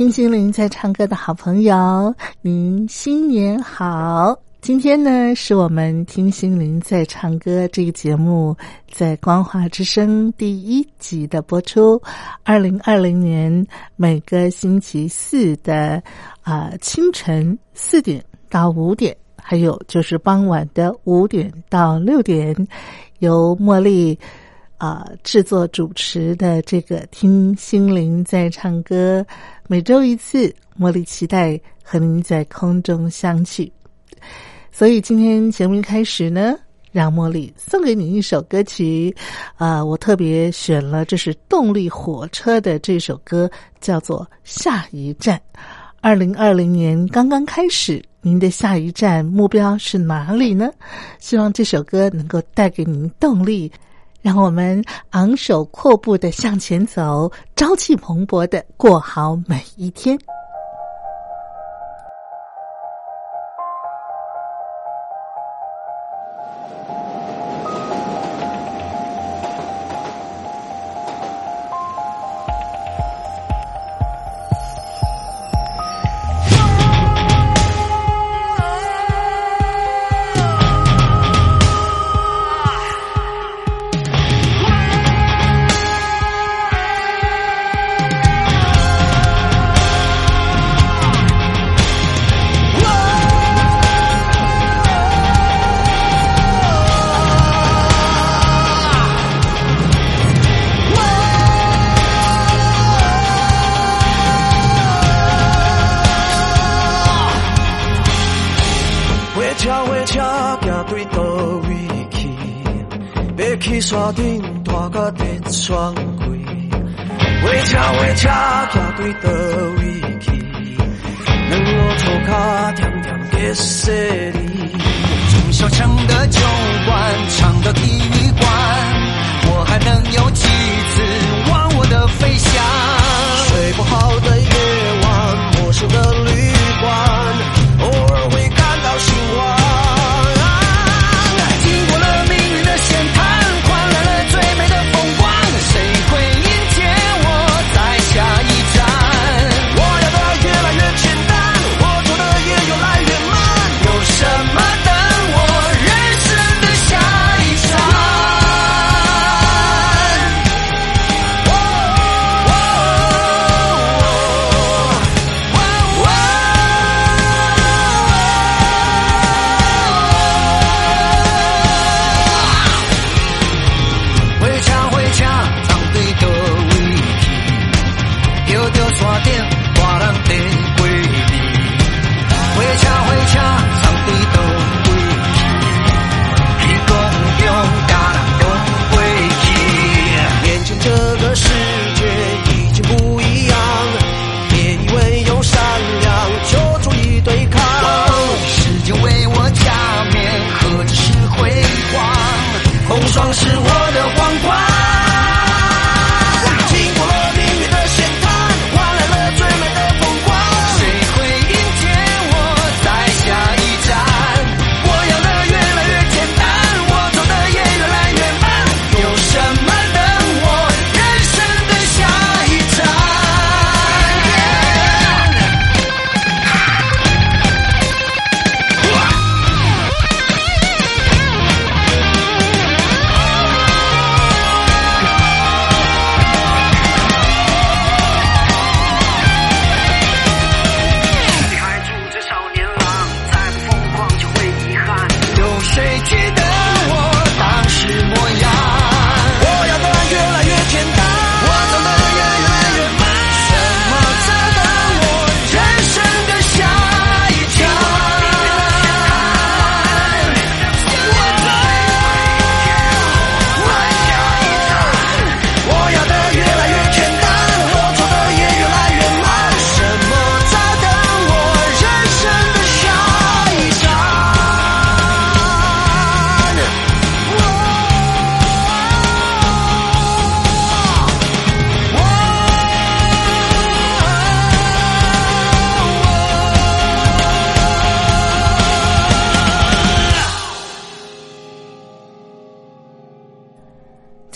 听心灵在唱歌的好朋友，您新年好！今天呢，是我们听心灵在唱歌这个节目在光华之声第一集的播出。二零二零年每个星期四的啊清晨四点到五点，还有就是傍晚的五点到六点，由茉莉。啊，制作主持的这个听心灵在唱歌，每周一次，茉莉期待和您在空中相聚。所以今天节目一开始呢，让茉莉送给你一首歌曲。啊，我特别选了，这是动力火车的这首歌，叫做《下一站》。二零二零年刚刚开始，您的下一站目标是哪里呢？希望这首歌能够带给您动力。让我们昂首阔步的向前走，朝气蓬勃的过好每一天。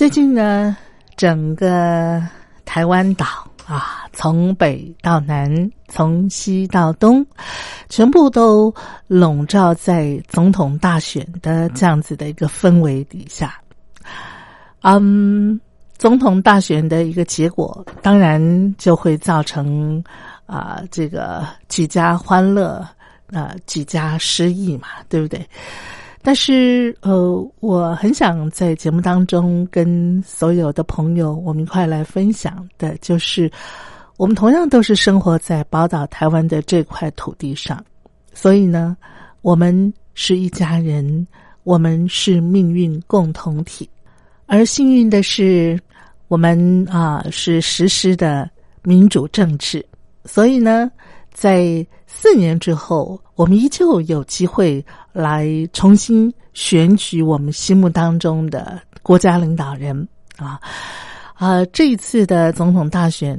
最近呢，整个台湾岛啊，从北到南，从西到东，全部都笼罩在总统大选的这样子的一个氛围底下。嗯，总统大选的一个结果，当然就会造成啊，这个几家欢乐，啊，几家失意嘛，对不对？但是，呃，我很想在节目当中跟所有的朋友，我们一块来分享的，就是我们同样都是生活在宝岛台湾的这块土地上，所以呢，我们是一家人，我们是命运共同体。而幸运的是，我们啊是实施的民主政治，所以呢，在四年之后，我们依旧有机会来重新选举我们心目当中的国家领导人啊啊！这一次的总统大选，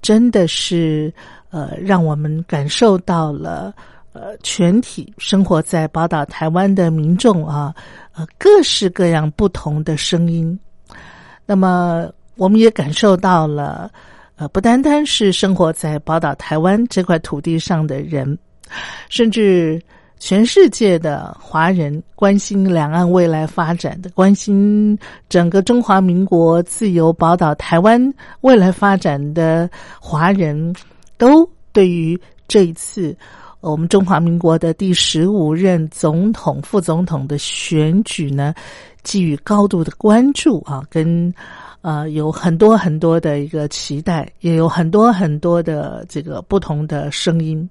真的是呃，让我们感受到了呃，全体生活在宝岛台湾的民众啊。呃，各式各样不同的声音，那么我们也感受到了，呃，不单单是生活在宝岛台湾这块土地上的人，甚至全世界的华人关心两岸未来发展的，关心整个中华民国自由宝岛台湾未来发展的华人都对于这一次。我们中华民国的第十五任总统、副总统的选举呢，给予高度的关注啊，跟呃有很多很多的一个期待，也有很多很多的这个不同的声音。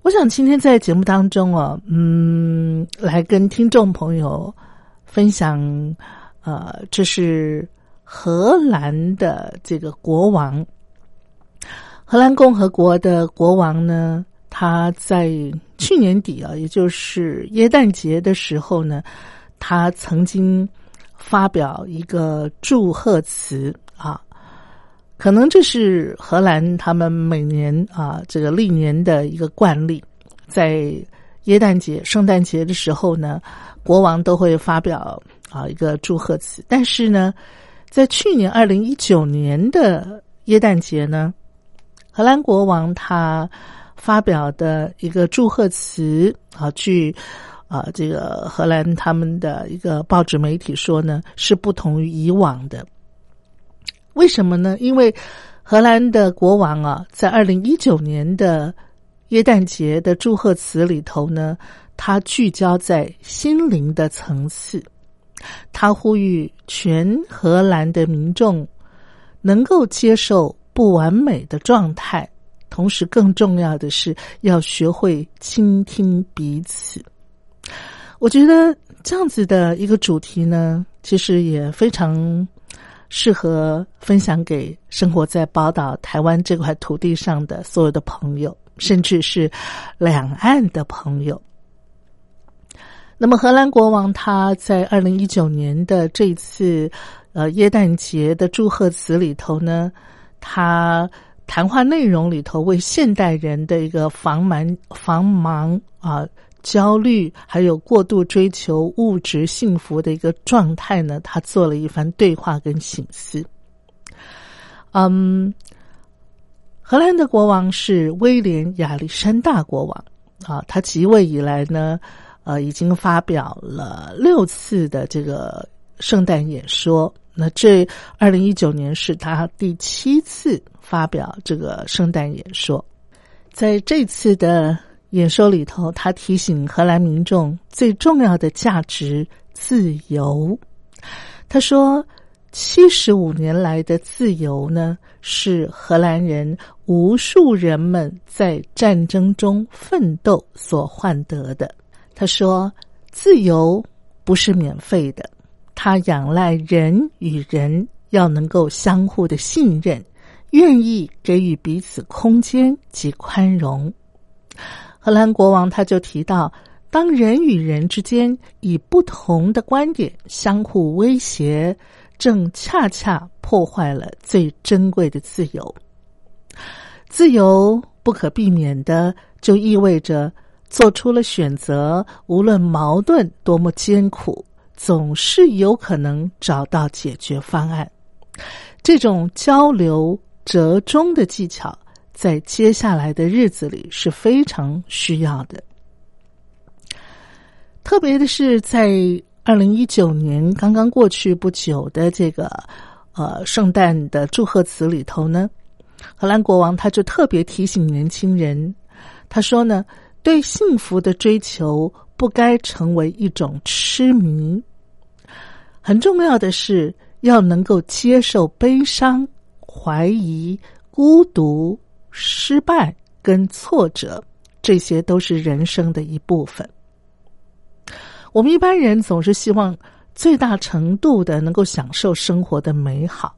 我想今天在节目当中啊，嗯，来跟听众朋友分享，呃，这是荷兰的这个国王，荷兰共和国的国王呢。他在去年底啊，也就是耶诞节的时候呢，他曾经发表一个祝贺词啊，可能这是荷兰他们每年啊这个历年的一个惯例，在耶诞节、圣诞节的时候呢，国王都会发表啊一个祝贺词。但是呢，在去年二零一九年的耶诞节呢，荷兰国王他。发表的一个祝贺词啊，据啊这个荷兰他们的一个报纸媒体说呢，是不同于以往的。为什么呢？因为荷兰的国王啊，在二零一九年的耶诞节的祝贺词里头呢，他聚焦在心灵的层次，他呼吁全荷兰的民众能够接受不完美的状态。同时，更重要的是要学会倾听彼此。我觉得这样子的一个主题呢，其实也非常适合分享给生活在宝岛台湾这块土地上的所有的朋友，甚至是两岸的朋友。那么，荷兰国王他在二零一九年的这次呃耶诞节的祝贺词里头呢，他。谈话内容里头，为现代人的一个防蛮、防盲啊、焦虑，还有过度追求物质幸福的一个状态呢，他做了一番对话跟醒思。嗯，荷兰的国王是威廉亚历山大国王啊，他即位以来呢，呃，已经发表了六次的这个圣诞演说。那这二零一九年是他第七次发表这个圣诞演说，在这次的演说里头，他提醒荷兰民众最重要的价值——自由。他说：“七十五年来的自由呢，是荷兰人无数人们在战争中奋斗所换得的。”他说：“自由不是免费的。”它仰赖人与人要能够相互的信任，愿意给予彼此空间及宽容。荷兰国王他就提到，当人与人之间以不同的观点相互威胁，正恰恰破坏了最珍贵的自由。自由不可避免的，就意味着做出了选择，无论矛盾多么艰苦。总是有可能找到解决方案。这种交流折中的技巧，在接下来的日子里是非常需要的。特别的是，在二零一九年刚刚过去不久的这个呃圣诞的祝贺词里头呢，荷兰国王他就特别提醒年轻人，他说呢，对幸福的追求不该成为一种痴迷，很重要的是要能够接受悲伤、怀疑、孤独、失败跟挫折，这些都是人生的一部分。我们一般人总是希望最大程度的能够享受生活的美好。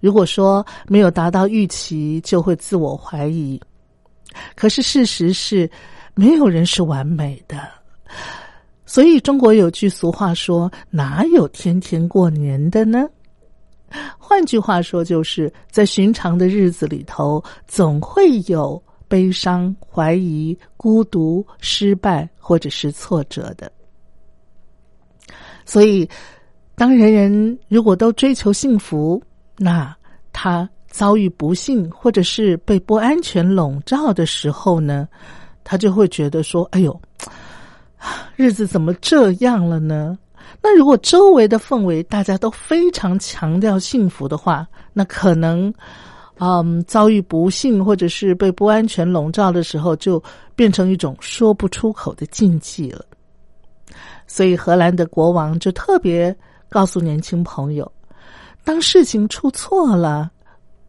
如果说没有达到预期，就会自我怀疑。可是事实是，没有人是完美的。所以中国有句俗话说：“哪有天天过年的呢？”换句话说，就是在寻常的日子里头，总会有悲伤、怀疑、孤独、失败或者是挫折的。所以，当人人如果都追求幸福，那他遭遇不幸或者是被不安全笼罩的时候呢，他就会觉得说：“哎呦，日子怎么这样了呢？”那如果周围的氛围大家都非常强调幸福的话，那可能，嗯，遭遇不幸或者是被不安全笼罩的时候，就变成一种说不出口的禁忌了。所以，荷兰的国王就特别告诉年轻朋友：，当事情出错了，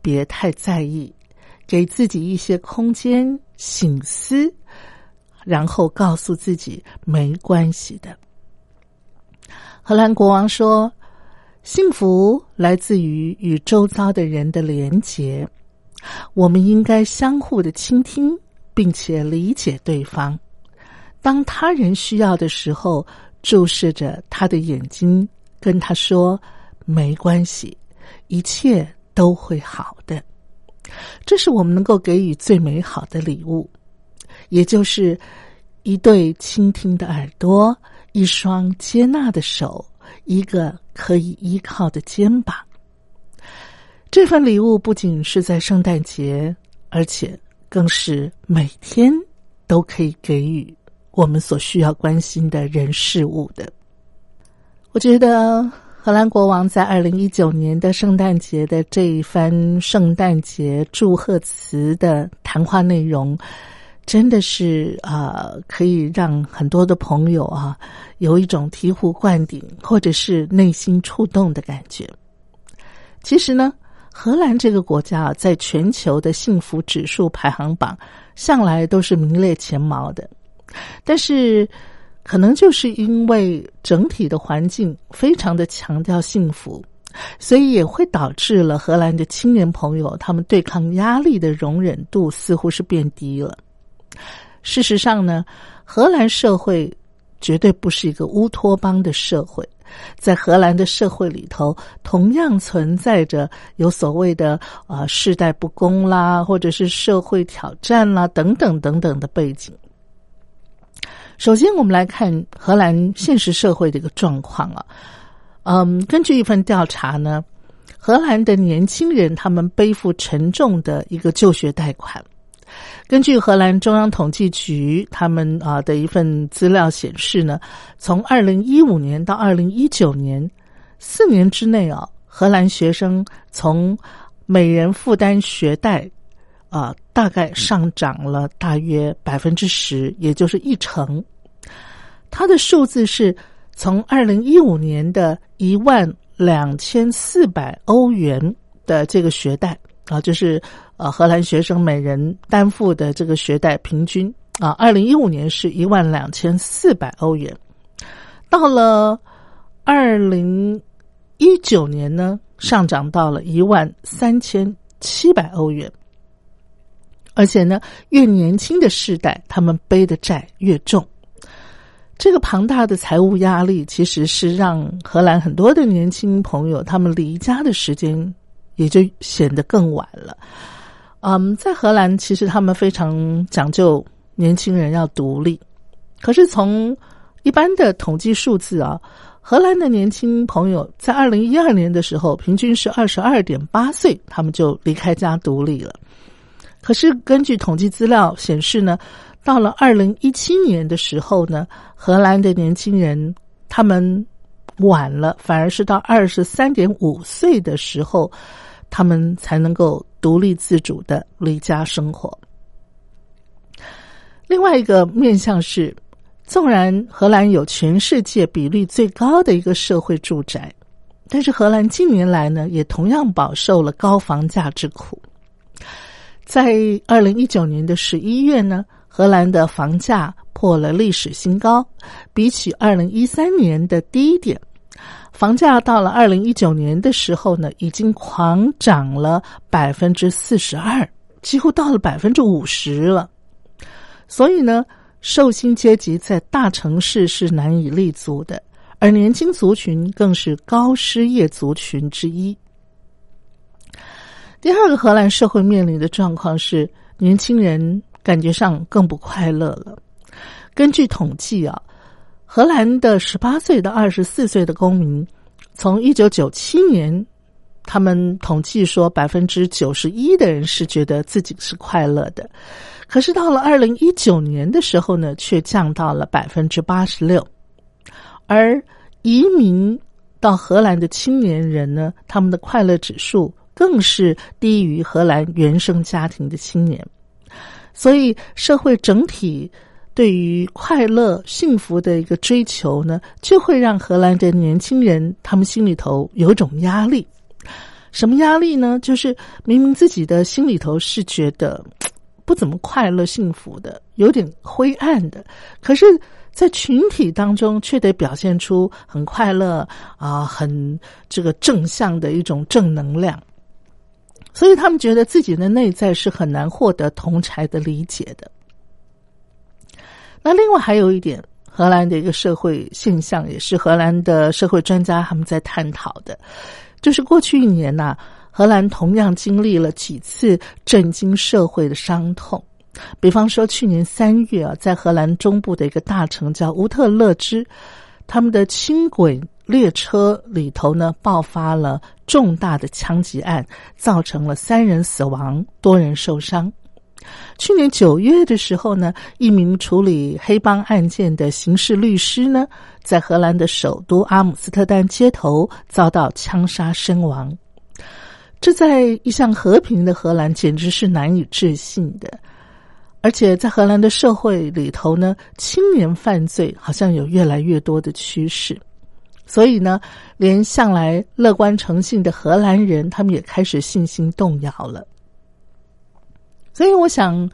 别太在意，给自己一些空间醒思，然后告诉自己没关系的。荷兰国王说：“幸福来自于与周遭的人的连结，我们应该相互的倾听，并且理解对方。当他人需要的时候。”注视着他的眼睛，跟他说：“没关系，一切都会好的。”这是我们能够给予最美好的礼物，也就是一对倾听的耳朵，一双接纳的手，一个可以依靠的肩膀。这份礼物不仅是在圣诞节，而且更是每天都可以给予。我们所需要关心的人事物的，我觉得荷兰国王在二零一九年的圣诞节的这一番圣诞节祝贺词的谈话内容，真的是啊，可以让很多的朋友啊有一种醍醐灌顶，或者是内心触动的感觉。其实呢，荷兰这个国家啊在全球的幸福指数排行榜向来都是名列前茅的。但是，可能就是因为整体的环境非常的强调幸福，所以也会导致了荷兰的青年朋友他们对抗压力的容忍度似乎是变低了。事实上呢，荷兰社会绝对不是一个乌托邦的社会，在荷兰的社会里头，同样存在着有所谓的啊世代不公啦，或者是社会挑战啦等等等等的背景。首先，我们来看荷兰现实社会的一个状况啊。嗯，根据一份调查呢，荷兰的年轻人他们背负沉重的一个就学贷款。根据荷兰中央统计局他们啊的一份资料显示呢，从二零一五年到二零一九年四年之内啊，荷兰学生从每人负担学贷。啊，大概上涨了大约百分之十，也就是一成。它的数字是从二零一五年的一万两千四百欧元的这个学贷啊，就是呃荷兰学生每人担负的这个学贷平均啊，二零一五年是一万两千四百欧元，到了二零一九年呢，上涨到了一万三千七百欧元。而且呢，越年轻的世代，他们背的债越重。这个庞大的财务压力，其实是让荷兰很多的年轻朋友，他们离家的时间也就显得更晚了。嗯，在荷兰，其实他们非常讲究年轻人要独立。可是从一般的统计数字啊，荷兰的年轻朋友在二零一二年的时候，平均是二十二点八岁，他们就离开家独立了。可是根据统计资料显示呢，到了二零一七年的时候呢，荷兰的年轻人他们晚了，反而是到二十三点五岁的时候，他们才能够独立自主的离家生活。另外一个面向是。纵然荷兰有全世界比率最高的一个社会住宅，但是荷兰近年来呢，也同样饱受了高房价之苦。在二零一九年的十一月呢，荷兰的房价破了历史新高，比起二零一三年的低点，房价到了二零一九年的时候呢，已经狂涨了百分之四十二，几乎到了百分之五十了。所以呢。受薪阶级在大城市是难以立足的，而年轻族群更是高失业族群之一。第二个荷兰社会面临的状况是，年轻人感觉上更不快乐了。根据统计啊，荷兰的十八岁到二十四岁的公民，从一九九七年，他们统计说百分之九十一的人是觉得自己是快乐的。可是到了二零一九年的时候呢，却降到了百分之八十六，而移民到荷兰的青年人呢，他们的快乐指数更是低于荷兰原生家庭的青年，所以社会整体对于快乐幸福的一个追求呢，就会让荷兰的年轻人他们心里头有种压力，什么压力呢？就是明明自己的心里头是觉得。不怎么快乐、幸福的，有点灰暗的，可是，在群体当中却得表现出很快乐啊，很这个正向的一种正能量，所以他们觉得自己的内在是很难获得同才的理解的。那另外还有一点，荷兰的一个社会现象，也是荷兰的社会专家他们在探讨的，就是过去一年呐。荷兰同样经历了几次震惊社会的伤痛，比方说去年三月啊，在荷兰中部的一个大城叫乌特勒支，他们的轻轨列车里头呢爆发了重大的枪击案，造成了三人死亡，多人受伤。去年九月的时候呢，一名处理黑帮案件的刑事律师呢，在荷兰的首都阿姆斯特丹街头遭到枪杀身亡。这在一向和平的荷兰简直是难以置信的，而且在荷兰的社会里头呢，青年犯罪好像有越来越多的趋势，所以呢，连向来乐观诚信的荷兰人，他们也开始信心动摇了。所以，我想，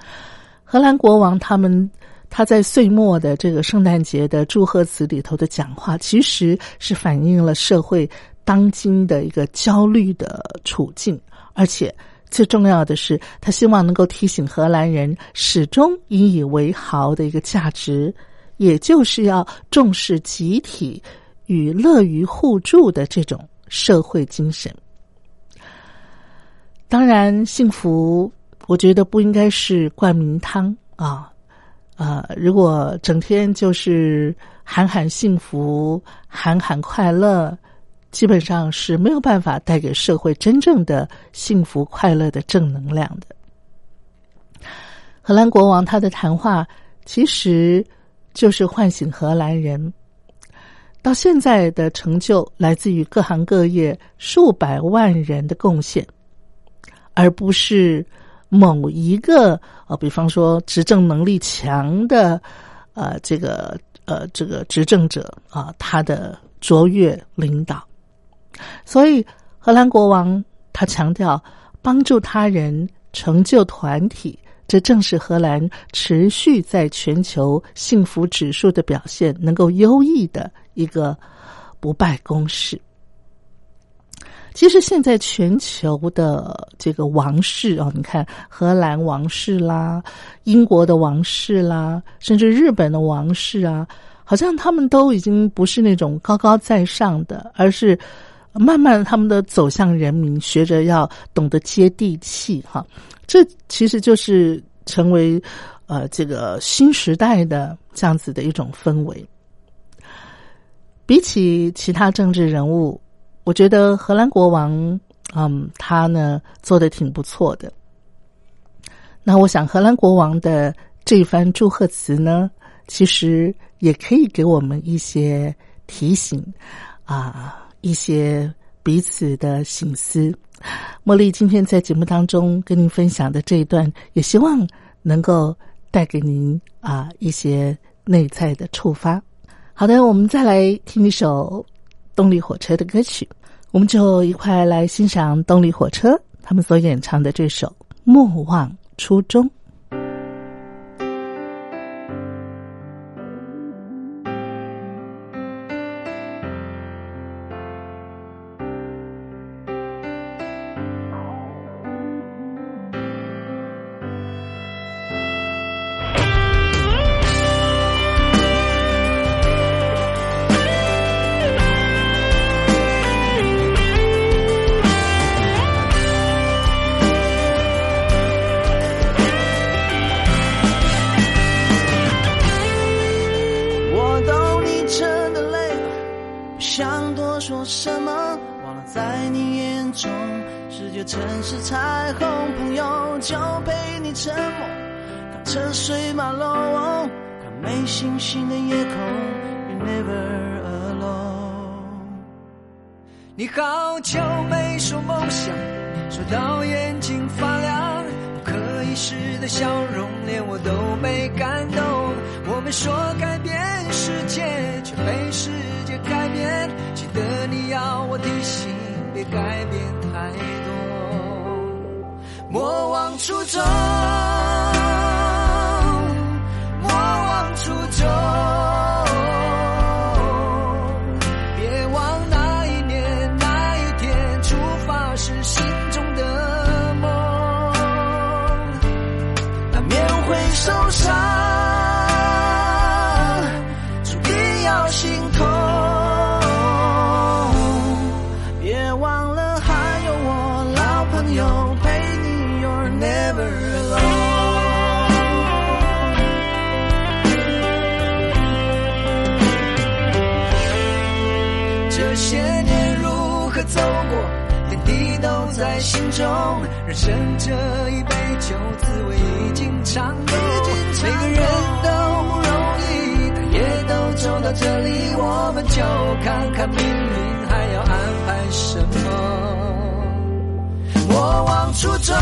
荷兰国王他们他在岁末的这个圣诞节的祝贺词里头的讲话，其实是反映了社会。当今的一个焦虑的处境，而且最重要的是，他希望能够提醒荷兰人始终引以为豪的一个价值，也就是要重视集体与乐于互助的这种社会精神。当然，幸福我觉得不应该是灌名汤啊啊！如果整天就是喊喊幸福，喊喊快乐。基本上是没有办法带给社会真正的幸福快乐的正能量的。荷兰国王他的谈话其实就是唤醒荷兰人，到现在的成就来自于各行各业数百万人的贡献，而不是某一个呃，比方说执政能力强的呃这个呃这个执政者啊他的卓越领导。所以，荷兰国王他强调，帮助他人、成就团体，这正是荷兰持续在全球幸福指数的表现能够优异的一个不败公式。其实，现在全球的这个王室啊，你看，荷兰王室啦，英国的王室啦，甚至日本的王室啊，好像他们都已经不是那种高高在上的，而是。慢慢，他们的走向人民，学着要懂得接地气，哈，这其实就是成为呃这个新时代的这样子的一种氛围。比起其他政治人物，我觉得荷兰国王，嗯，他呢做的挺不错的。那我想，荷兰国王的这番祝贺词呢，其实也可以给我们一些提醒啊，一些彼此的醒思。茉莉今天在节目当中跟您分享的这一段，也希望能够带给您啊一些内在的触发。好的，我们再来听一首动力火车的歌曲，我们就一块来欣赏动力火车他们所演唱的这首《莫忘初衷》。你好久没说梦想，说到眼睛发亮，不可一世的笑容，连我都没感动。我们说改变世界，却被世界改变。记得你要我提醒，别改变太多，莫忘初衷，莫忘初衷。啊，注定要心痛，别忘了还有我老朋友，陪你 you're never alone。这些年如何走过，点滴都在心中，人生这一杯酒，滋味已经尝够。这里，我们就看看命运还要安排什么。我往出走。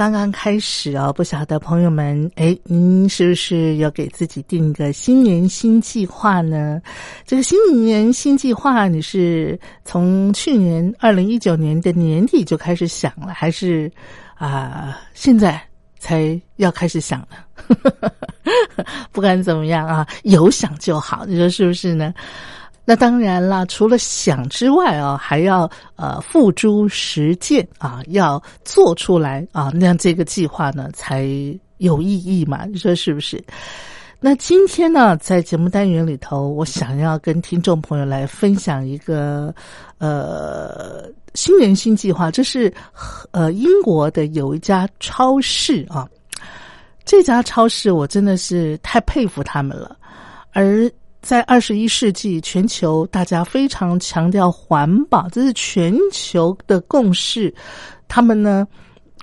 刚刚开始哦，不晓得朋友们，哎，您是不是要给自己定一个新年新计划呢？这个新年新计划，你是从去年二零一九年的年底就开始想了，还是啊现在才要开始想呢？不管怎么样啊，有想就好，你说是不是呢？那当然啦，除了想之外啊，还要呃付诸实践啊，要做出来啊，那样这个计划呢才有意义嘛？你说是不是？那今天呢，在节目单元里头，我想要跟听众朋友来分享一个呃新人新计划，这是呃英国的有一家超市啊，这家超市我真的是太佩服他们了，而。在二十一世纪，全球大家非常强调环保，这是全球的共识。他们呢，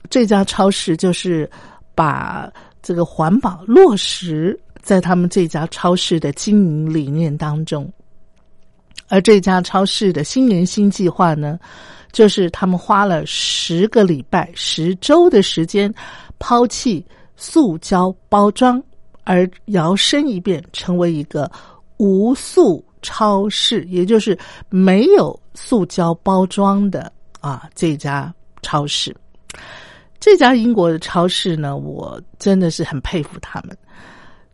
这家超市就是把这个环保落实在他们这家超市的经营理念当中。而这家超市的新年新计划呢，就是他们花了十个礼拜、十周的时间，抛弃塑胶包装，而摇身一变成为一个。无塑超市，也就是没有塑胶包装的啊，这家超市，这家英国的超市呢，我真的是很佩服他们。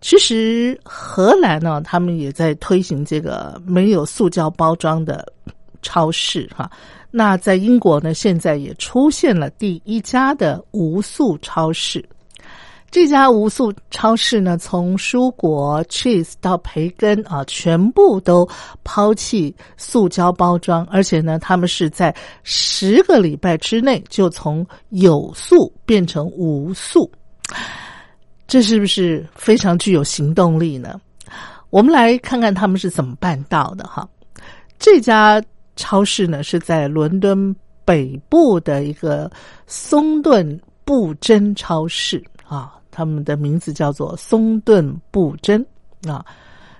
其实荷兰呢，他们也在推行这个没有塑胶包装的超市哈。那在英国呢，现在也出现了第一家的无塑超市。这家无塑超市呢，从蔬果、cheese 到培根啊，全部都抛弃塑胶包装，而且呢，他们是在十个礼拜之内就从有塑变成无塑，这是不是非常具有行动力呢？我们来看看他们是怎么办到的哈。这家超市呢，是在伦敦北部的一个松顿布真超市啊。他们的名字叫做松顿布真啊，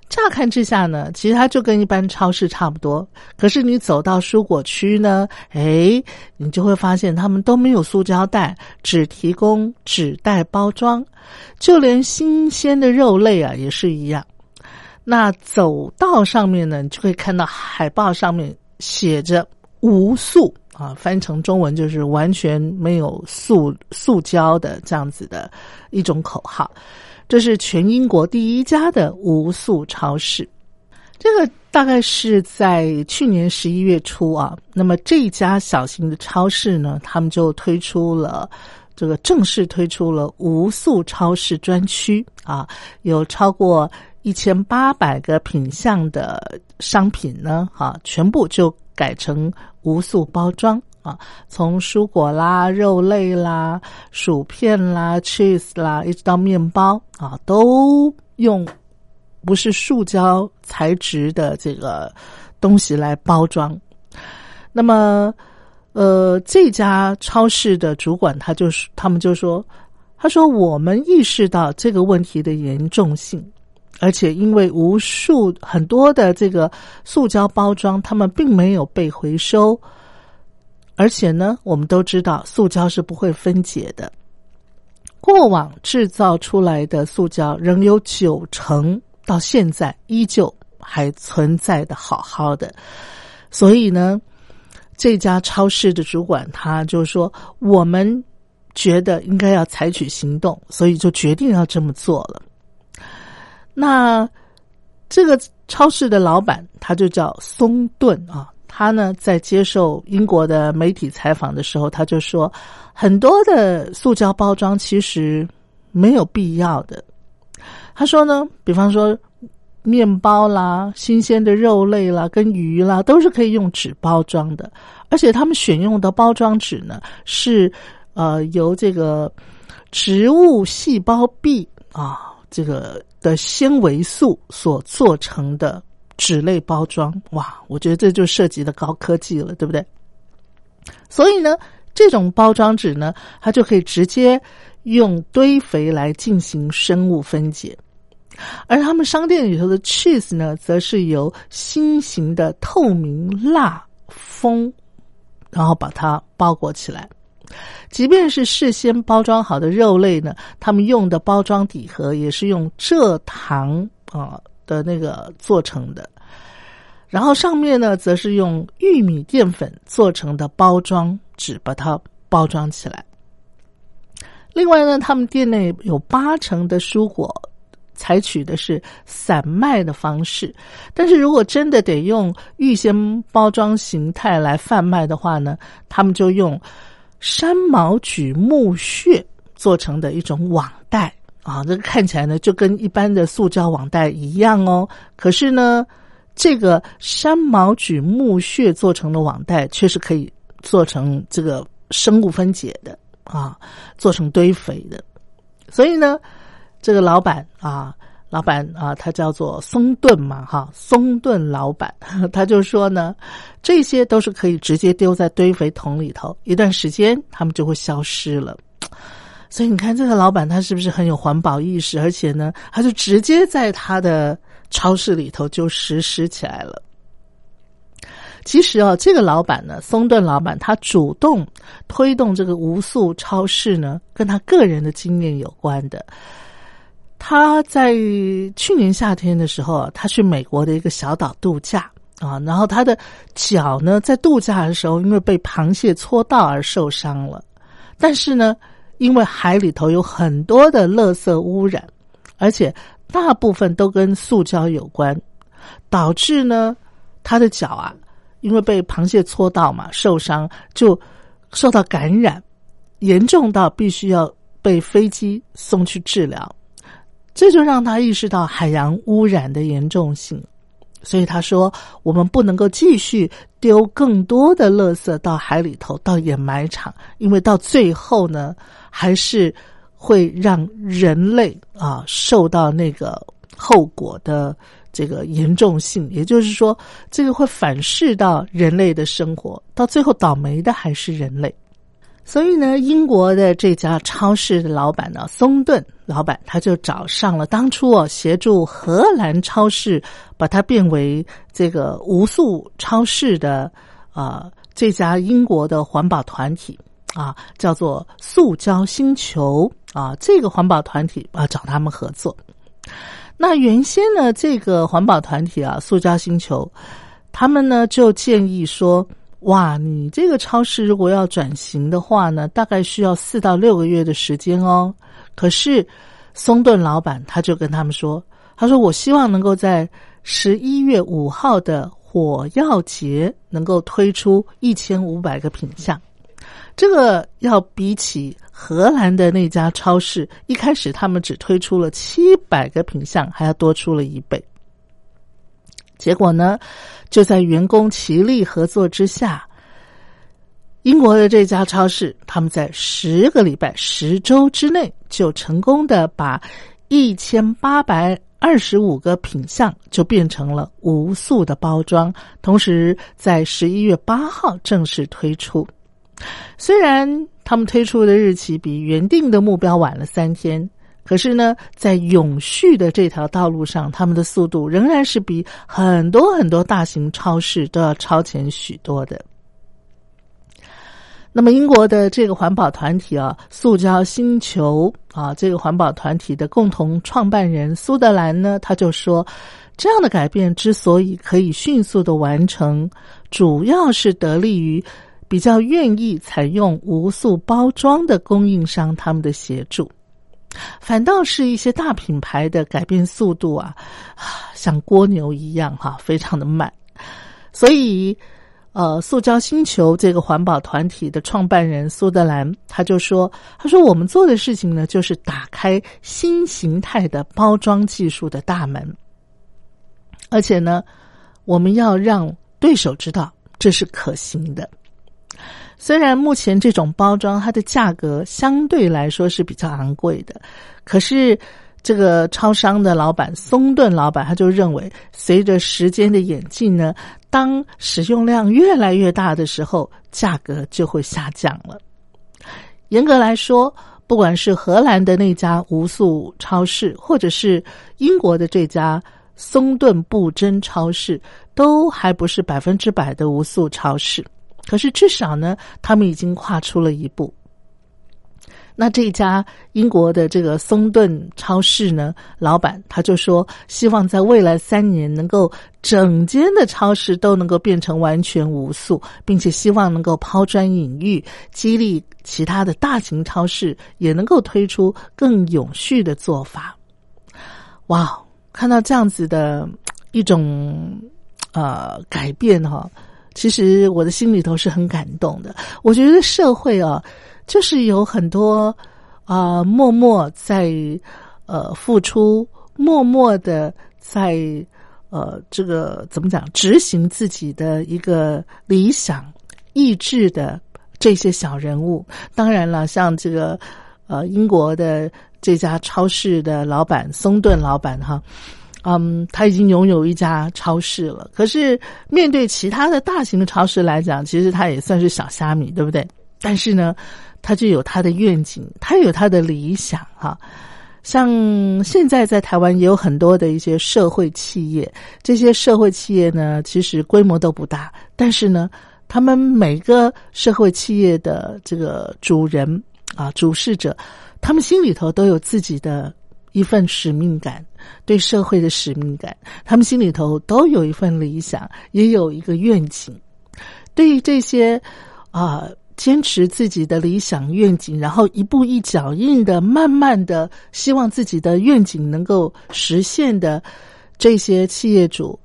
乍看之下呢，其实它就跟一般超市差不多。可是你走到蔬果区呢，哎，你就会发现他们都没有塑胶袋，只提供纸袋包装，就连新鲜的肉类啊也是一样。那走道上面呢，你就会看到海报上面写着“无塑”。啊，翻成中文就是完全没有塑塑胶的这样子的一种口号。这是全英国第一家的无塑超市。这个大概是在去年十一月初啊。那么这一家小型的超市呢，他们就推出了这个正式推出了无塑超市专区啊，有超过一千八百个品相的商品呢，哈，全部就改成。无塑包装啊，从蔬果啦、肉类啦、薯片啦、cheese 啦，一直到面包啊，都用不是塑胶材质的这个东西来包装。那么，呃，这家超市的主管他就是他们就说，他说我们意识到这个问题的严重性，而且因为无数很多的这个塑胶包装，他们并没有被回收。而且呢，我们都知道塑胶是不会分解的。过往制造出来的塑胶仍有九成到现在依旧还存在的好好的。所以呢，这家超市的主管他就说：“我们觉得应该要采取行动，所以就决定要这么做了。”那这个超市的老板他就叫松顿啊。他呢，在接受英国的媒体采访的时候，他就说，很多的塑胶包装其实没有必要的。他说呢，比方说面包啦、新鲜的肉类啦、跟鱼啦，都是可以用纸包装的。而且他们选用的包装纸呢，是呃由这个植物细胞壁啊这个的纤维素所做成的。纸类包装，哇，我觉得这就涉及的高科技了，对不对？所以呢，这种包装纸呢，它就可以直接用堆肥来进行生物分解，而他们商店里头的 cheese 呢，则是由新型的透明蜡封，然后把它包裹起来。即便是事先包装好的肉类呢，他们用的包装底盒也是用蔗糖啊的那个做成的，然后上面呢，则是用玉米淀粉做成的包装纸把它包装起来。另外呢，他们店内有八成的蔬果采取的是散卖的方式，但是如果真的得用预先包装形态来贩卖的话呢，他们就用山毛榉木屑做成的一种网袋啊，这个看起来呢就跟一般的塑胶网袋一样哦。可是呢，这个山毛榉木屑做成的网袋却是可以做成这个生物分解的。啊，做成堆肥的，所以呢，这个老板啊，老板啊，他叫做松顿嘛，哈，松顿老板，他就说呢，这些都是可以直接丢在堆肥桶里头，一段时间他们就会消失了。所以你看，这个老板他是不是很有环保意识？而且呢，他就直接在他的超市里头就实施起来了。其实啊，这个老板呢，松顿老板，他主动推动这个无素超市呢，跟他个人的经验有关的。他在去年夏天的时候，他去美国的一个小岛度假啊，然后他的脚呢，在度假的时候因为被螃蟹搓到而受伤了。但是呢，因为海里头有很多的垃圾污染，而且大部分都跟塑胶有关，导致呢，他的脚啊。因为被螃蟹搓到嘛，受伤就受到感染，严重到必须要被飞机送去治疗，这就让他意识到海洋污染的严重性。所以他说：“我们不能够继续丢更多的垃圾到海里头，到掩埋场，因为到最后呢，还是会让人类啊受到那个后果的。”这个严重性，也就是说，这个会反噬到人类的生活，到最后倒霉的还是人类。所以呢，英国的这家超市的老板呢，松顿老板，他就找上了当初哦协助荷兰超市把它变为这个无塑超市的啊这家英国的环保团体啊，叫做塑胶星球啊，这个环保团体啊找他们合作。那原先呢，这个环保团体啊，塑胶星球，他们呢就建议说，哇，你这个超市如果要转型的话呢，大概需要四到六个月的时间哦。可是松顿老板他就跟他们说，他说我希望能够在十一月五号的火药节能够推出一千五百个品项，这个要比起。荷兰的那家超市一开始，他们只推出了七百个品项，还要多出了一倍。结果呢，就在员工齐力合作之下，英国的这家超市，他们在十个礼拜、十周之内，就成功的把一千八百二十五个品项就变成了无塑的包装，同时在十一月八号正式推出。虽然他们推出的日期比原定的目标晚了三天，可是呢，在永续的这条道路上，他们的速度仍然是比很多很多大型超市都要超前许多的。那么，英国的这个环保团体啊，塑胶星球啊，这个环保团体的共同创办人苏德兰呢，他就说，这样的改变之所以可以迅速的完成，主要是得力于。比较愿意采用无塑包装的供应商，他们的协助，反倒是一些大品牌的改变速度啊，像蜗牛一样哈，非常的慢。所以，呃，塑胶星球这个环保团体的创办人苏德兰他就说：“他说我们做的事情呢，就是打开新形态的包装技术的大门，而且呢，我们要让对手知道这是可行的。”虽然目前这种包装它的价格相对来说是比较昂贵的，可是这个超商的老板松顿老板他就认为，随着时间的演进呢，当使用量越来越大的时候，价格就会下降了。严格来说，不管是荷兰的那家无塑超市，或者是英国的这家松顿布真超市，都还不是百分之百的无塑超市。可是至少呢，他们已经跨出了一步，那这家英国的这个松顿超市呢，老板他就说，希望在未来三年能够整间的超市都能够变成完全无塑，并且希望能够抛砖引玉，激励其他的大型超市也能够推出更永续的做法。哇，看到这样子的一种呃改变哈，其实我的心里头是很感动的。我觉得社会啊。就是有很多啊，默默在呃付出，默默的在呃这个怎么讲，执行自己的一个理想意志的这些小人物。当然了，像这个呃英国的这家超市的老板松顿老板哈，嗯，他已经拥有一家超市了。可是面对其他的大型的超市来讲，其实他也算是小虾米，对不对？但是呢。他就有他的愿景，他有他的理想，哈。像现在在台湾也有很多的一些社会企业，这些社会企业呢，其实规模都不大，但是呢，他们每个社会企业的这个主人啊，主事者，他们心里头都有自己的一份使命感，对社会的使命感，他们心里头都有一份理想，也有一个愿景。对于这些啊。坚持自己的理想愿景，然后一步一脚印的，慢慢的，希望自己的愿景能够实现的这些企业主，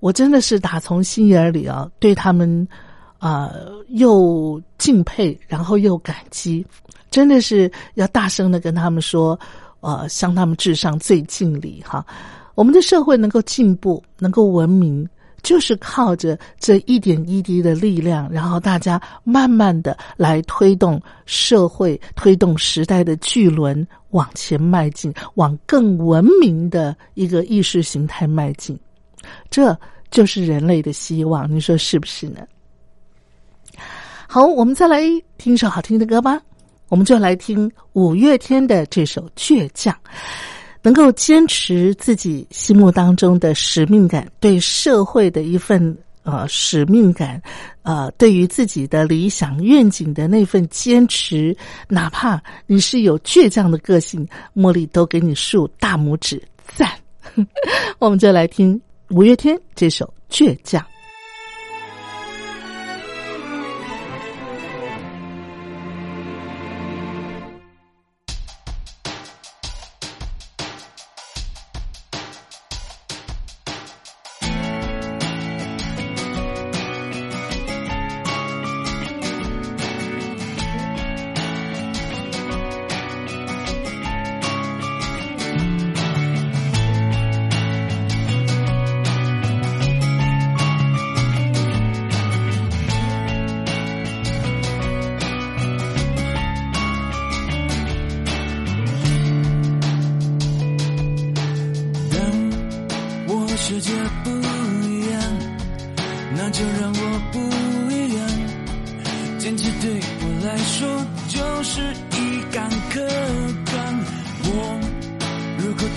我真的是打从心眼里啊，对他们啊又敬佩，然后又感激，真的是要大声的跟他们说，呃，向他们致上最敬礼哈。我们的社会能够进步，能够文明。就是靠着这一点一滴的力量，然后大家慢慢的来推动社会、推动时代的巨轮往前迈进，往更文明的一个意识形态迈进。这就是人类的希望，你说是不是呢？好，我们再来听一首好听的歌吧，我们就来听五月天的这首《倔强》。能够坚持自己心目当中的使命感，对社会的一份呃使命感，呃，对于自己的理想愿景的那份坚持，哪怕你是有倔强的个性，茉莉都给你竖大拇指赞。我们就来听五月天这首《倔强》。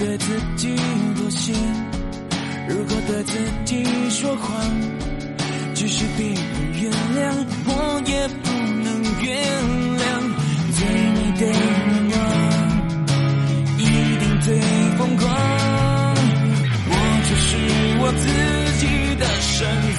对自己妥协如果对自己说谎即使别人原谅我也不能原谅最美的愿望一定最疯狂我就是我自己的神。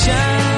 想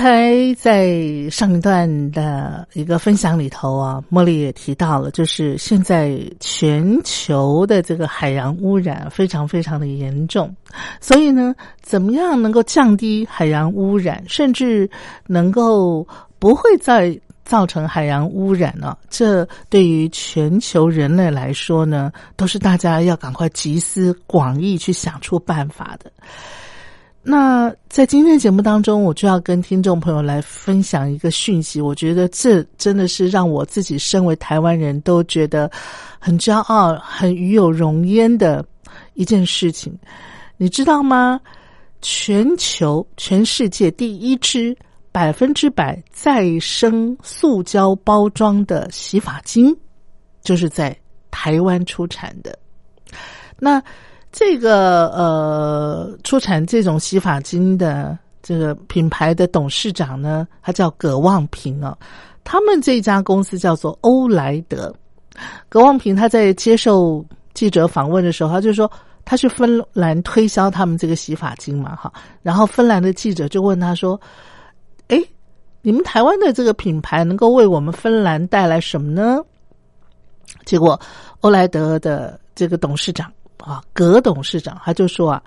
才在上一段的一个分享里头啊，茉莉也提到了，就是现在全球的这个海洋污染非常非常的严重，所以呢，怎么样能够降低海洋污染，甚至能够不会再造成海洋污染呢？这对于全球人类来说呢，都是大家要赶快集思广益去想出办法的。那在今天节目当中，我就要跟听众朋友来分享一个讯息。我觉得这真的是让我自己身为台湾人都觉得很骄傲、很与有荣焉的一件事情。你知道吗？全球、全世界第一支百分之百再生塑胶包装的洗发精，就是在台湾出产的。那这个呃，出产这种洗发精的这个品牌的董事长呢，他叫葛望平啊。他们这家公司叫做欧莱德。葛望平他在接受记者访问的时候，他就说他去芬兰推销他们这个洗发精嘛，哈。然后芬兰的记者就问他说：“哎，你们台湾的这个品牌能够为我们芬兰带来什么呢？”结果欧莱德的这个董事长。啊，葛董事长他就说啊，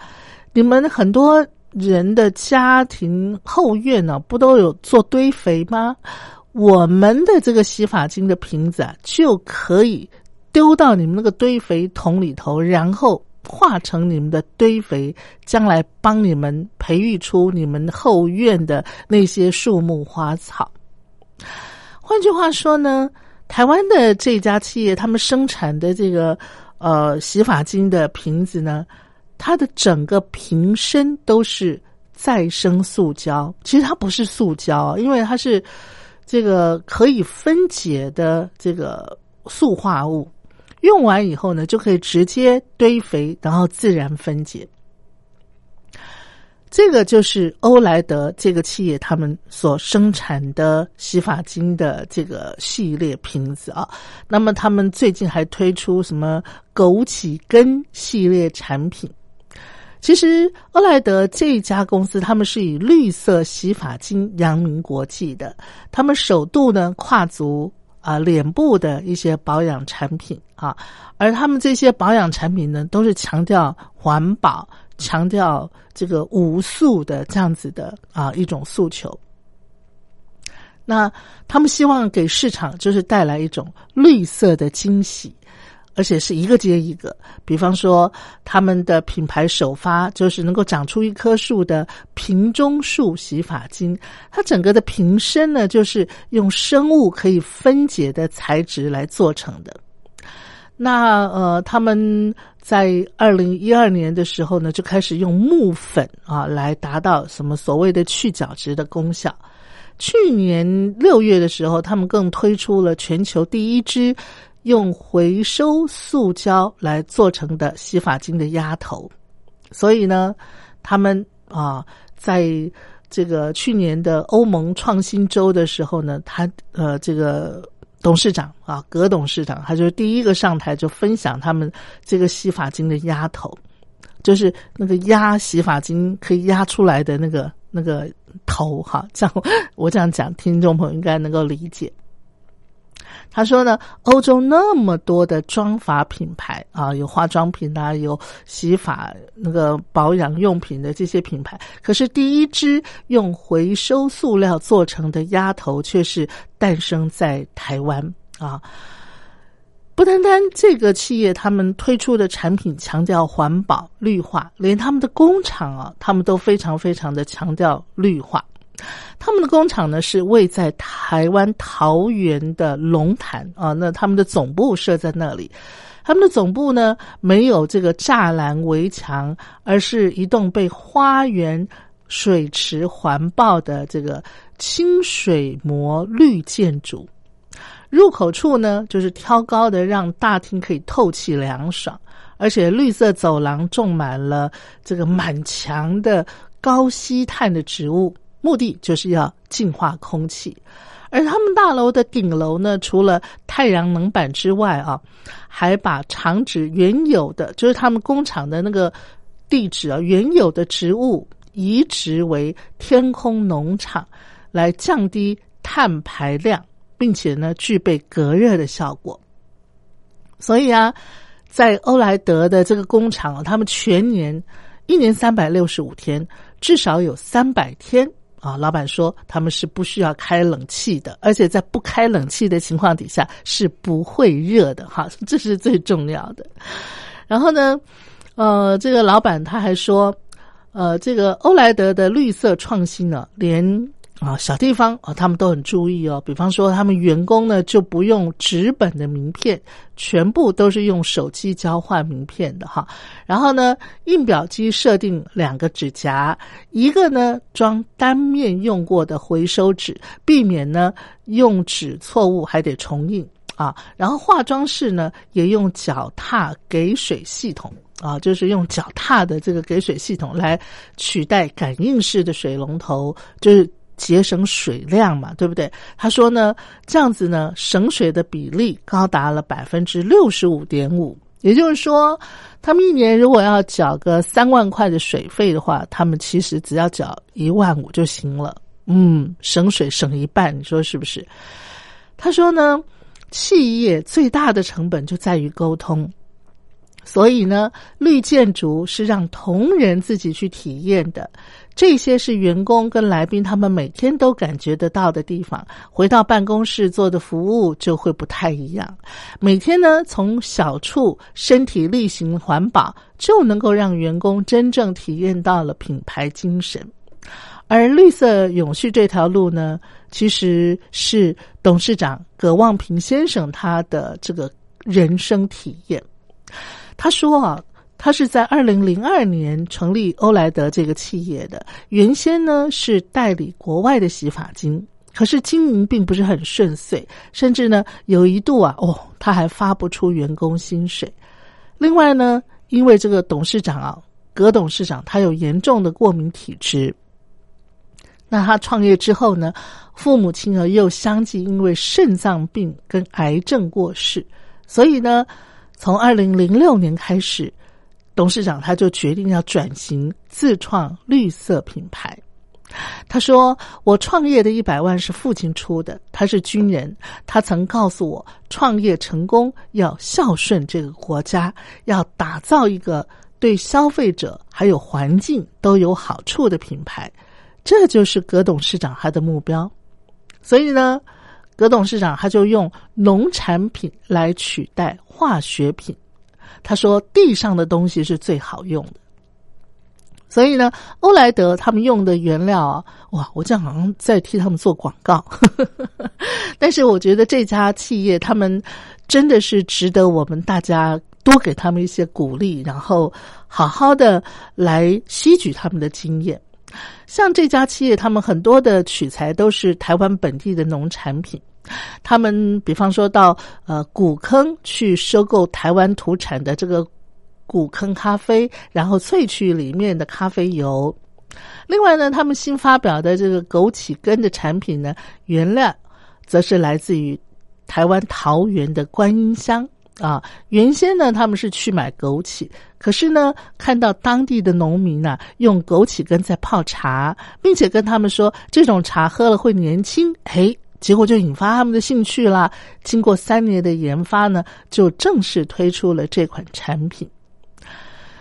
你们很多人的家庭后院呢，不都有做堆肥吗？我们的这个洗发精的瓶子啊，就可以丢到你们那个堆肥桶里头，然后化成你们的堆肥，将来帮你们培育出你们后院的那些树木花草。换句话说呢，台湾的这家企业，他们生产的这个。呃，洗发精的瓶子呢，它的整个瓶身都是再生塑胶。其实它不是塑胶，因为它是这个可以分解的这个塑化物，用完以后呢，就可以直接堆肥，然后自然分解。这个就是欧莱德这个企业他们所生产的洗发精的这个系列瓶子啊。那么他们最近还推出什么枸杞根系列产品？其实欧莱德这家公司他们是以绿色洗发精扬名国际的，他们首度呢跨足啊脸部的一些保养产品啊，而他们这些保养产品呢都是强调环保。强调这个无诉的这样子的啊一种诉求，那他们希望给市场就是带来一种绿色的惊喜，而且是一个接一个。比方说，他们的品牌首发就是能够长出一棵树的瓶中树洗发精，它整个的瓶身呢就是用生物可以分解的材质来做成的。那呃，他们在二零一二年的时候呢，就开始用木粉啊来达到什么所谓的去角质的功效。去年六月的时候，他们更推出了全球第一支用回收塑胶来做成的洗发精的压头。所以呢，他们啊，在这个去年的欧盟创新周的时候呢，他呃这个。董事长啊，葛董事长，他就是第一个上台就分享他们这个洗发精的压头，就是那个压洗发精可以压出来的那个那个头哈，这样我这样讲，听众朋友应该能够理解。他说呢，欧洲那么多的妆发品牌啊，有化妆品啊，有洗发那个保养用品的这些品牌，可是第一支用回收塑料做成的鸭头却是诞生在台湾啊！不单单这个企业，他们推出的产品强调环保绿化，连他们的工厂啊，他们都非常非常的强调绿化。他们的工厂呢是位在台湾桃园的龙潭啊，那他们的总部设在那里。他们的总部呢没有这个栅栏围墙，而是一栋被花园水池环抱的这个清水模绿建筑。入口处呢就是挑高的，让大厅可以透气凉爽，而且绿色走廊种满了这个满墙的高吸碳的植物。目的就是要净化空气，而他们大楼的顶楼呢，除了太阳能板之外啊，还把厂址原有的，就是他们工厂的那个地址啊，原有的植物移植为天空农场，来降低碳排量，并且呢，具备隔热的效果。所以啊，在欧莱德的这个工厂，他们全年一年三百六十五天，至少有三百天。啊，老板说他们是不需要开冷气的，而且在不开冷气的情况底下是不会热的，哈，这是最重要的。然后呢，呃，这个老板他还说，呃，这个欧莱德的绿色创新呢，连。啊，小地方啊，他们都很注意哦。比方说，他们员工呢就不用纸本的名片，全部都是用手机交换名片的哈。然后呢，印表机设定两个纸夹，一个呢装单面用过的回收纸，避免呢用纸错误还得重印啊。然后化妆室呢也用脚踏给水系统啊，就是用脚踏的这个给水系统来取代感应式的水龙头，就是。节省水量嘛，对不对？他说呢，这样子呢，省水的比例高达了百分之六十五点五。也就是说，他们一年如果要缴个三万块的水费的话，他们其实只要缴一万五就行了。嗯，省水省一半，你说是不是？他说呢，企业最大的成本就在于沟通。所以呢，绿建筑是让同仁自己去体验的，这些是员工跟来宾他们每天都感觉得到的地方。回到办公室做的服务就会不太一样。每天呢，从小处身体力行环保，就能够让员工真正体验到了品牌精神。而绿色永续这条路呢，其实是董事长葛望平先生他的这个人生体验。他说啊，他是在二零零二年成立欧莱德这个企业的。原先呢是代理国外的洗发精，可是经营并不是很顺遂，甚至呢有一度啊，哦，他还发不出员工薪水。另外呢，因为这个董事长啊，葛董事长他有严重的过敏体质。那他创业之后呢，父母亲呢又相继因为肾脏病跟癌症过世，所以呢。从二零零六年开始，董事长他就决定要转型自创绿色品牌。他说：“我创业的一百万是父亲出的，他是军人，他曾告诉我，创业成功要孝顺这个国家，要打造一个对消费者还有环境都有好处的品牌，这就是葛董事长他的目标。所以呢。”葛董事长他就用农产品来取代化学品，他说地上的东西是最好用的。所以呢，欧莱德他们用的原料啊，哇，我这样好像在替他们做广告。但是我觉得这家企业他们真的是值得我们大家多给他们一些鼓励，然后好好的来吸取他们的经验。像这家企业，他们很多的取材都是台湾本地的农产品。他们比方说到呃古坑去收购台湾土产的这个古坑咖啡，然后萃取里面的咖啡油。另外呢，他们新发表的这个枸杞根的产品呢，原料则是来自于台湾桃园的观音乡啊。原先呢，他们是去买枸杞，可是呢，看到当地的农民呢，用枸杞根在泡茶，并且跟他们说这种茶喝了会年轻，哎。结果就引发他们的兴趣啦。经过三年的研发呢，就正式推出了这款产品。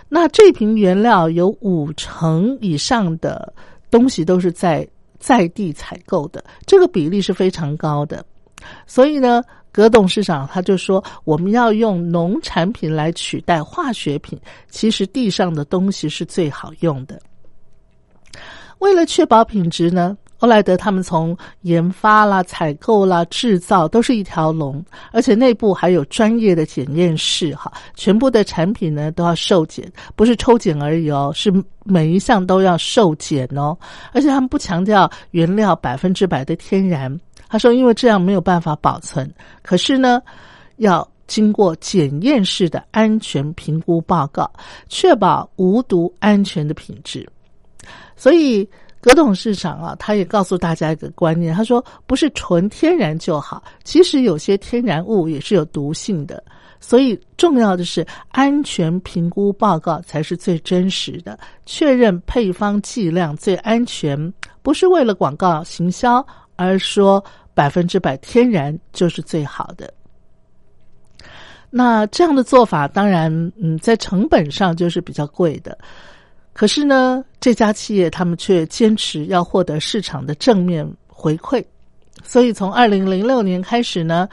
那这瓶原料有五成以上的东西都是在在地采购的，这个比例是非常高的。所以呢，葛董事长他就说，我们要用农产品来取代化学品，其实地上的东西是最好用的。为了确保品质呢。欧莱德他们从研发啦、采购啦、制造都是一条龙，而且内部还有专业的检验室，哈，全部的产品呢都要受检，不是抽检而已哦，是每一项都要受检哦。而且他们不强调原料百分之百的天然，他说因为这样没有办法保存，可是呢，要经过检验室的安全评估报告，确保无毒安全的品质，所以。葛董事长啊，他也告诉大家一个观念，他说不是纯天然就好，其实有些天然物也是有毒性的，所以重要的是安全评估报告才是最真实的，确认配方剂量最安全，不是为了广告行销，而说百分之百天然就是最好的。那这样的做法，当然，嗯，在成本上就是比较贵的。可是呢，这家企业他们却坚持要获得市场的正面回馈，所以从二零零六年开始呢，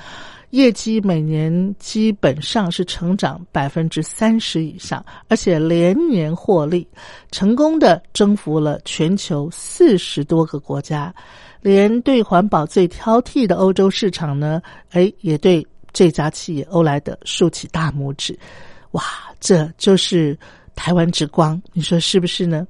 业绩每年基本上是成长百分之三十以上，而且连年获利，成功的征服了全球四十多个国家，连对环保最挑剔的欧洲市场呢，哎，也对这家企业欧莱德竖起大拇指，哇，这就是。台湾之光，你说是不是呢？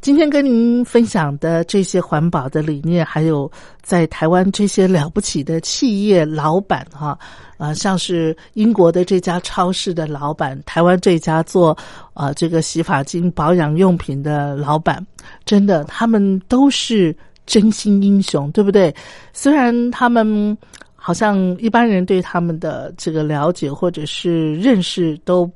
今天跟您分享的这些环保的理念，还有在台湾这些了不起的企业老板哈，啊，像是英国的这家超市的老板，台湾这家做啊这个洗发精保养用品的老板，真的，他们都是真心英雄，对不对？虽然他们好像一般人对他们的这个了解或者是认识都。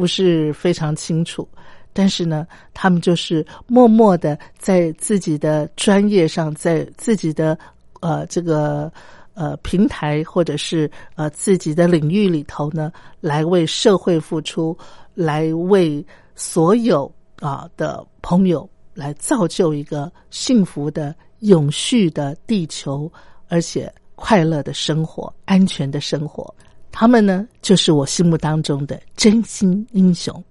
不是非常清楚，但是呢，他们就是默默的在自己的专业上，在自己的呃这个呃平台或者是呃自己的领域里头呢，来为社会付出，来为所有啊的朋友来造就一个幸福的、永续的地球，而且快乐的生活、安全的生活。他们呢，就是我心目当中的真心英雄。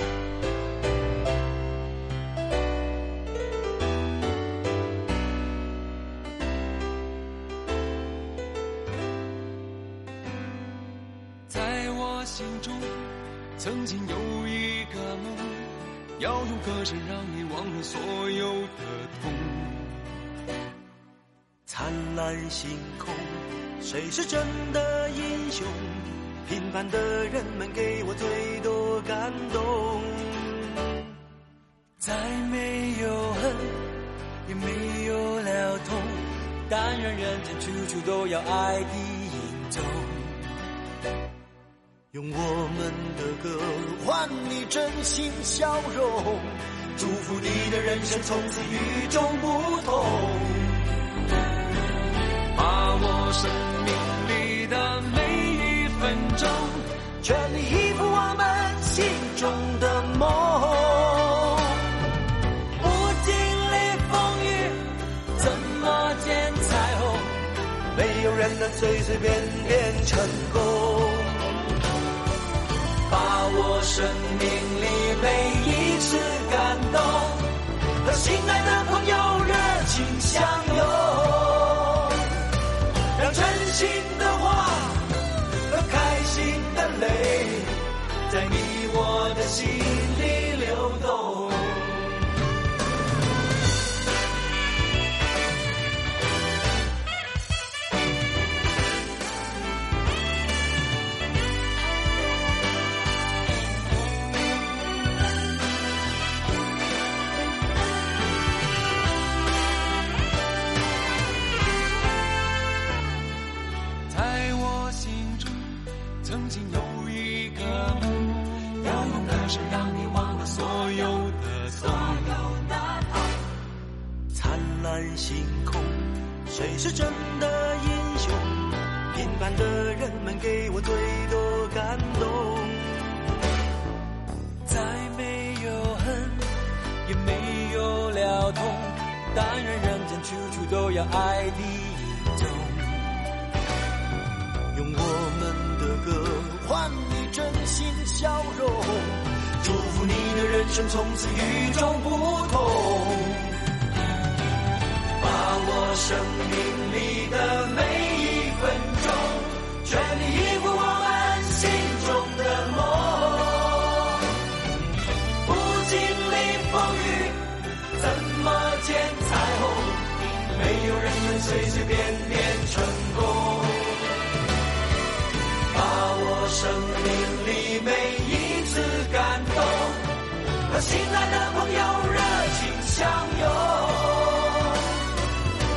爱的影踪。用我们的歌换你真心笑容，祝福你的人生从此与众不同。把握生命里的每一分钟，全力以赴我们心中的梦。不经历风雨，怎么见？有人能随随便便成功。把握生命里每一次感动，和心爱的朋友热情相拥。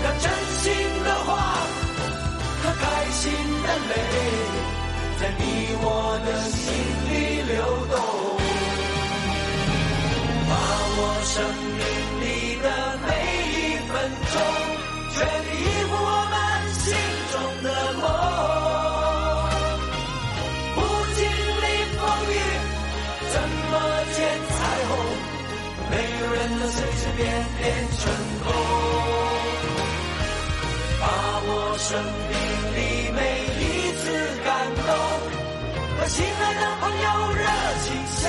让真心的话和开心的泪，在你我的心里流动。把握生命里的每一分钟，全力以赴我们心中的梦。不经历风雨，怎么见彩虹？没有人能随随便便成功。把握生命里每一次感动，和心爱的朋友热情相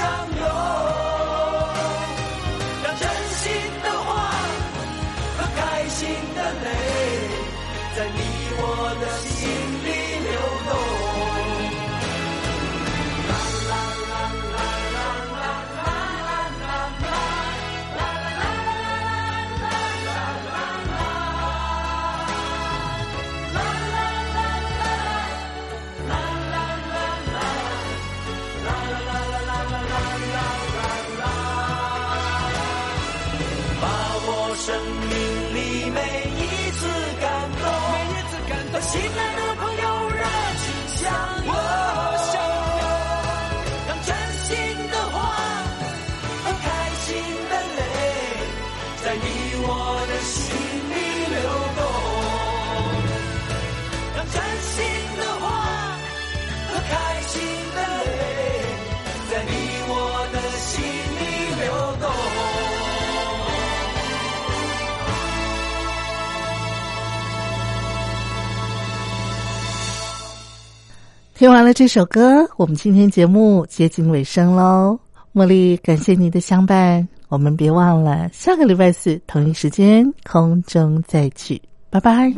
听完了这首歌，我们今天节目接近尾声喽。茉莉，感谢你的相伴，我们别忘了下个礼拜四同一时间空中再聚，拜拜。